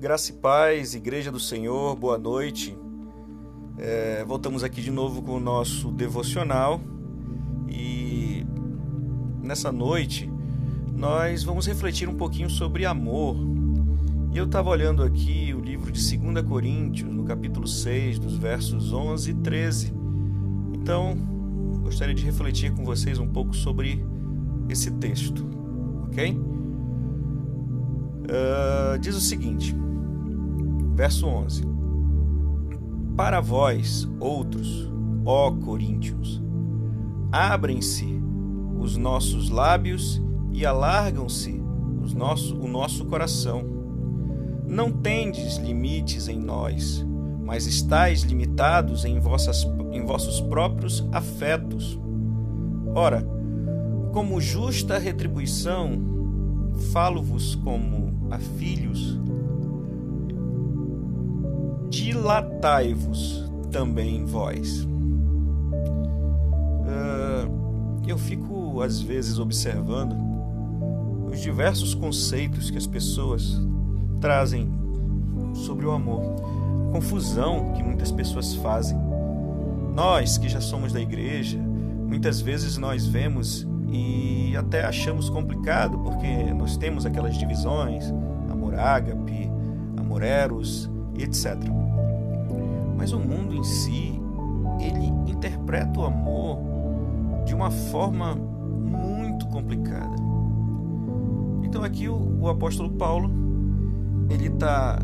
Graça e paz, Igreja do Senhor, boa noite. É, voltamos aqui de novo com o nosso devocional e nessa noite nós vamos refletir um pouquinho sobre amor. E eu estava olhando aqui o livro de 2 Coríntios, no capítulo 6, dos versos 11 e 13. Então, gostaria de refletir com vocês um pouco sobre esse texto, ok? Uh, diz o seguinte, verso 11: Para vós, outros, ó Coríntios, abrem-se os nossos lábios e alargam-se nosso, o nosso coração. Não tendes limites em nós, mas estáis limitados em, vossas, em vossos próprios afetos. Ora, como justa retribuição, falo-vos como a filhos. Dilatai-vos também vós. Uh, eu fico, às vezes, observando os diversos conceitos que as pessoas trazem sobre o amor, confusão que muitas pessoas fazem. Nós que já somos da igreja, muitas vezes nós vemos e até achamos complicado porque nós temos aquelas divisões, amor ágape, amor eros, etc. Mas o mundo em si, ele interpreta o amor de uma forma muito complicada. Então aqui o, o apóstolo Paulo ele está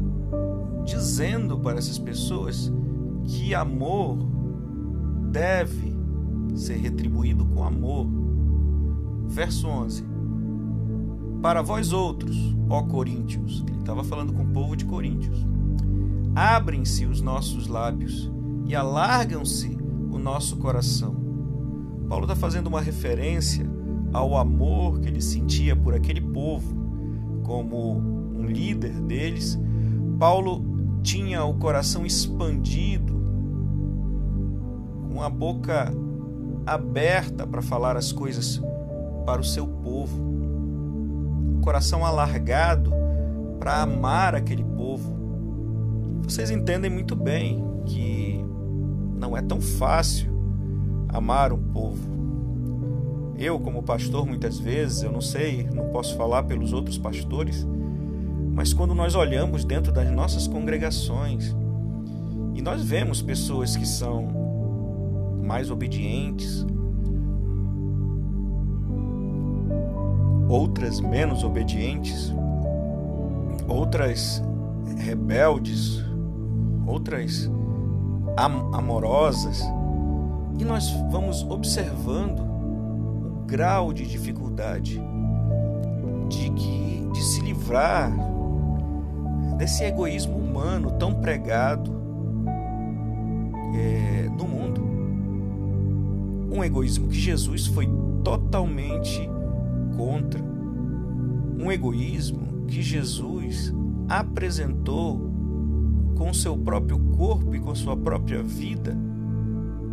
dizendo para essas pessoas que amor deve ser retribuído com amor verso 11. Para vós outros, ó Coríntios, ele estava falando com o povo de Coríntios, abrem-se os nossos lábios e alargam-se o nosso coração. Paulo está fazendo uma referência ao amor que ele sentia por aquele povo, como um líder deles. Paulo tinha o coração expandido, com a boca aberta para falar as coisas para o seu povo, um coração alargado para amar aquele povo. Vocês entendem muito bem que não é tão fácil amar um povo. Eu, como pastor, muitas vezes, eu não sei, não posso falar pelos outros pastores, mas quando nós olhamos dentro das nossas congregações e nós vemos pessoas que são mais obedientes, outras menos obedientes, outras rebeldes, outras am amorosas, e nós vamos observando o grau de dificuldade de que de se livrar desse egoísmo humano tão pregado é, no mundo, um egoísmo que Jesus foi totalmente contra. Um egoísmo que Jesus apresentou com seu próprio corpo e com sua própria vida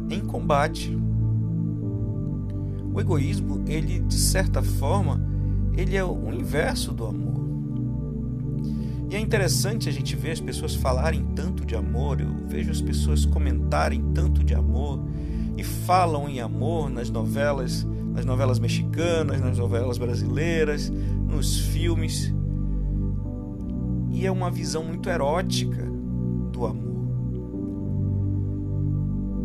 em combate. O egoísmo, ele de certa forma, ele é o inverso do amor. E é interessante a gente ver as pessoas falarem tanto de amor, eu vejo as pessoas comentarem tanto de amor e falam em amor nas novelas nas novelas mexicanas, nas novelas brasileiras, nos filmes. E é uma visão muito erótica amor.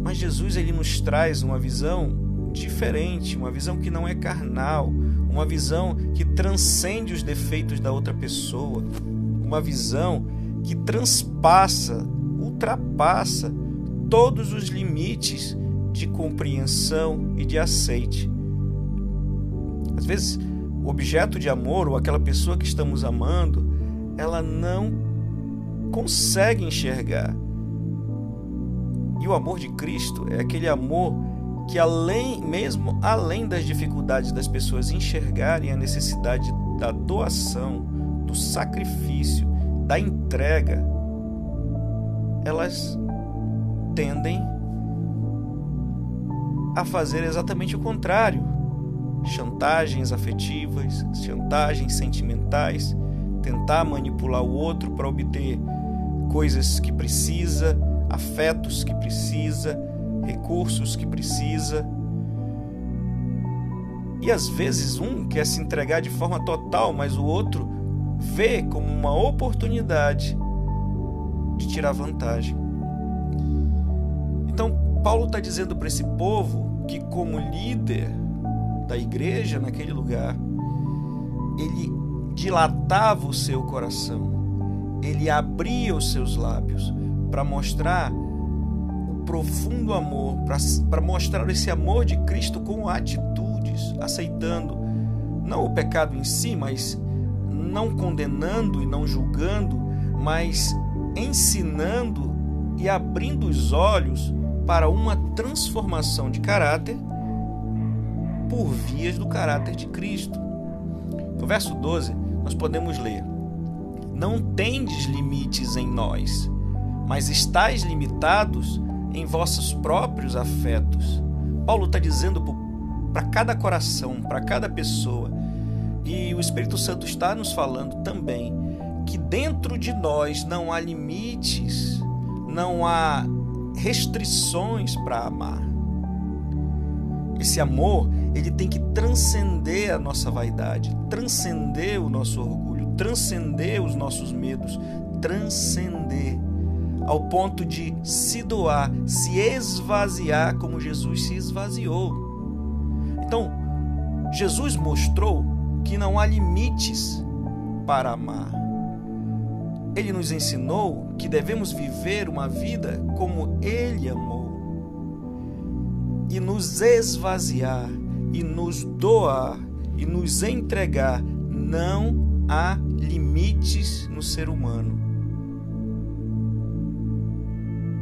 Mas Jesus ele nos traz uma visão diferente, uma visão que não é carnal, uma visão que transcende os defeitos da outra pessoa, uma visão que transpassa, ultrapassa todos os limites de compreensão e de aceite. Às vezes, o objeto de amor ou aquela pessoa que estamos amando, ela não consegue enxergar. E o amor de Cristo é aquele amor que além, mesmo além das dificuldades das pessoas enxergarem a necessidade da doação, do sacrifício, da entrega, elas tendem a fazer exatamente o contrário chantagens afetivas, chantagens sentimentais, tentar manipular o outro para obter coisas que precisa, afetos que precisa, recursos que precisa. E às vezes um quer se entregar de forma total, mas o outro vê como uma oportunidade de tirar vantagem. Então, Paulo está dizendo para esse povo que, como líder da igreja naquele lugar, ele dilatava o seu coração, ele abria os seus lábios para mostrar o profundo amor, para mostrar esse amor de Cristo com atitudes, aceitando não o pecado em si, mas não condenando e não julgando, mas ensinando e abrindo os olhos para uma transformação de caráter por vias do caráter de Cristo. No verso 12, nós podemos ler: Não tendes limites em nós, mas estáis limitados em vossos próprios afetos. Paulo está dizendo para cada coração, para cada pessoa, e o Espírito Santo está nos falando também que dentro de nós não há limites, não há restrições para amar. Esse amor, ele tem que transcender a nossa vaidade, transcender o nosso orgulho, transcender os nossos medos, transcender ao ponto de se doar, se esvaziar como Jesus se esvaziou. Então, Jesus mostrou que não há limites para amar. Ele nos ensinou que devemos viver uma vida como ele amou e nos esvaziar e nos doar e nos entregar. Não há limites no ser humano.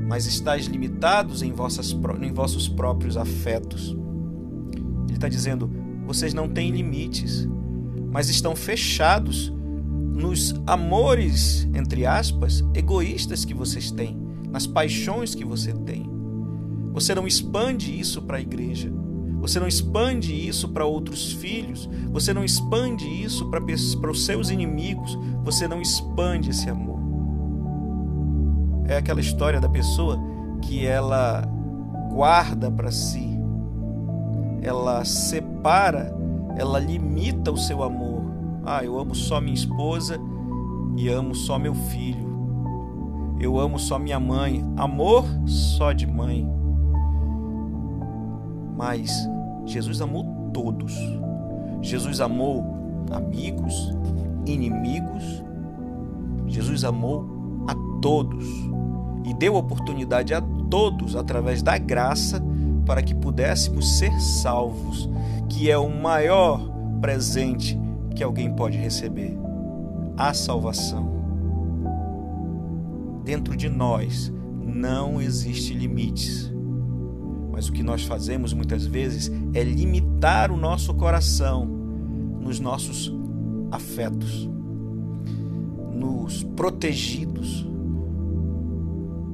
Mas estáis limitados em, vossas, em vossos próprios afetos. Ele está dizendo: vocês não têm limites, mas estão fechados nos amores, entre aspas, egoístas que vocês têm, nas paixões que você tem. Você não expande isso para a igreja. Você não expande isso para outros filhos, você não expande isso para os seus inimigos, você não expande esse amor. É aquela história da pessoa que ela guarda para si, ela separa, ela limita o seu amor. Ah, eu amo só minha esposa e amo só meu filho. Eu amo só minha mãe. Amor só de mãe. Mas Jesus amou todos. Jesus amou amigos, inimigos. Jesus amou a todos e deu oportunidade a todos através da graça para que pudéssemos ser salvos, que é o maior presente que alguém pode receber a salvação. Dentro de nós não existe limites mas o que nós fazemos muitas vezes é limitar o nosso coração nos nossos afetos, nos protegidos.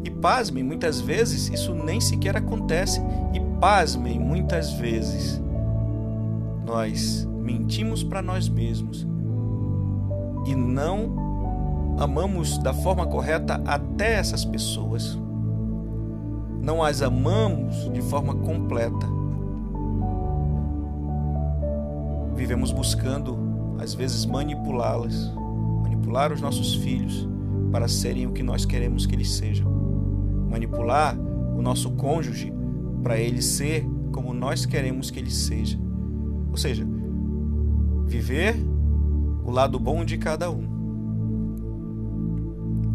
E pasmem, muitas vezes isso nem sequer acontece. E pasmem, muitas vezes nós mentimos para nós mesmos e não amamos da forma correta até essas pessoas não as amamos de forma completa. Vivemos buscando, às vezes, manipulá-las, manipular os nossos filhos para serem o que nós queremos que eles sejam, manipular o nosso cônjuge para ele ser como nós queremos que ele seja. Ou seja, viver o lado bom de cada um.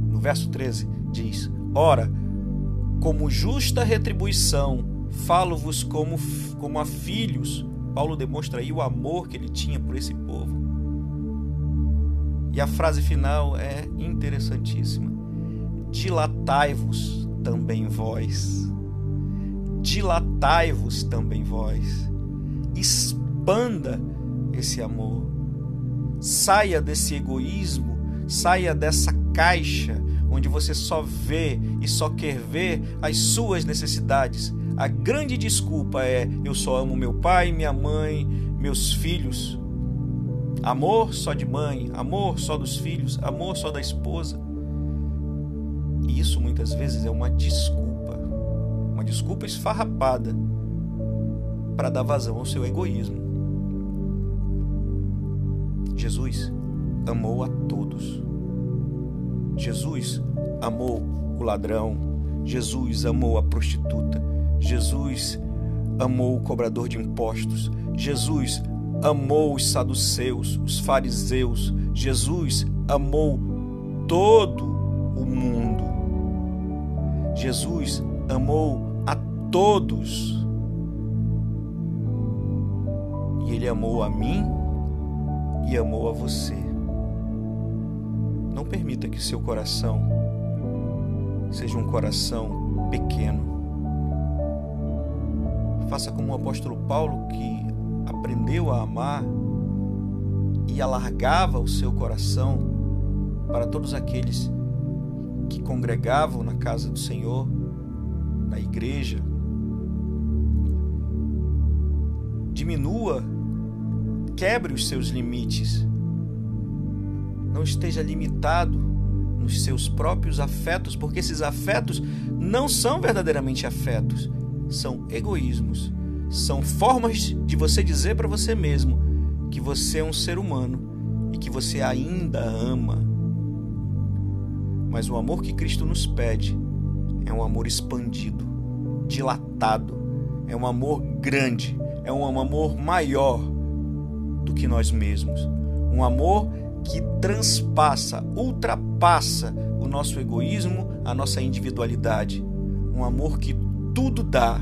No verso 13 diz: Ora, como justa retribuição, falo-vos como, como a filhos. Paulo demonstra aí o amor que ele tinha por esse povo. E a frase final é interessantíssima. Dilatai-vos também vós. Dilatai-vos também vós. Expanda esse amor. Saia desse egoísmo, saia dessa caixa onde você só vê e só quer ver as suas necessidades. A grande desculpa é: eu só amo meu pai, minha mãe, meus filhos. Amor só de mãe, amor só dos filhos, amor só da esposa. E isso muitas vezes é uma desculpa, uma desculpa esfarrapada para dar vazão ao seu egoísmo. Jesus amou a todos. Jesus amou o ladrão. Jesus amou a prostituta. Jesus amou o cobrador de impostos. Jesus amou os saduceus, os fariseus. Jesus amou todo o mundo. Jesus amou a todos. E ele amou a mim e amou a você. Não permita que seu coração seja um coração pequeno. Faça como o apóstolo Paulo, que aprendeu a amar e alargava o seu coração para todos aqueles que congregavam na casa do Senhor, na igreja. Diminua Quebre os seus limites. Não esteja limitado nos seus próprios afetos, porque esses afetos não são verdadeiramente afetos, são egoísmos, são formas de você dizer para você mesmo que você é um ser humano e que você ainda ama. Mas o amor que Cristo nos pede é um amor expandido, dilatado, é um amor grande, é um amor maior do que nós mesmos. Um amor que transpassa, ultrapassa o nosso egoísmo, a nossa individualidade. Um amor que tudo dá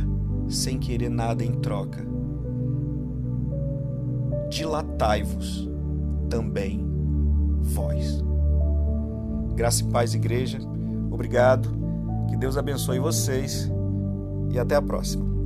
sem querer nada em troca. Dilatai-vos também vós. Graça e paz, igreja. Obrigado. Que Deus abençoe vocês e até a próxima.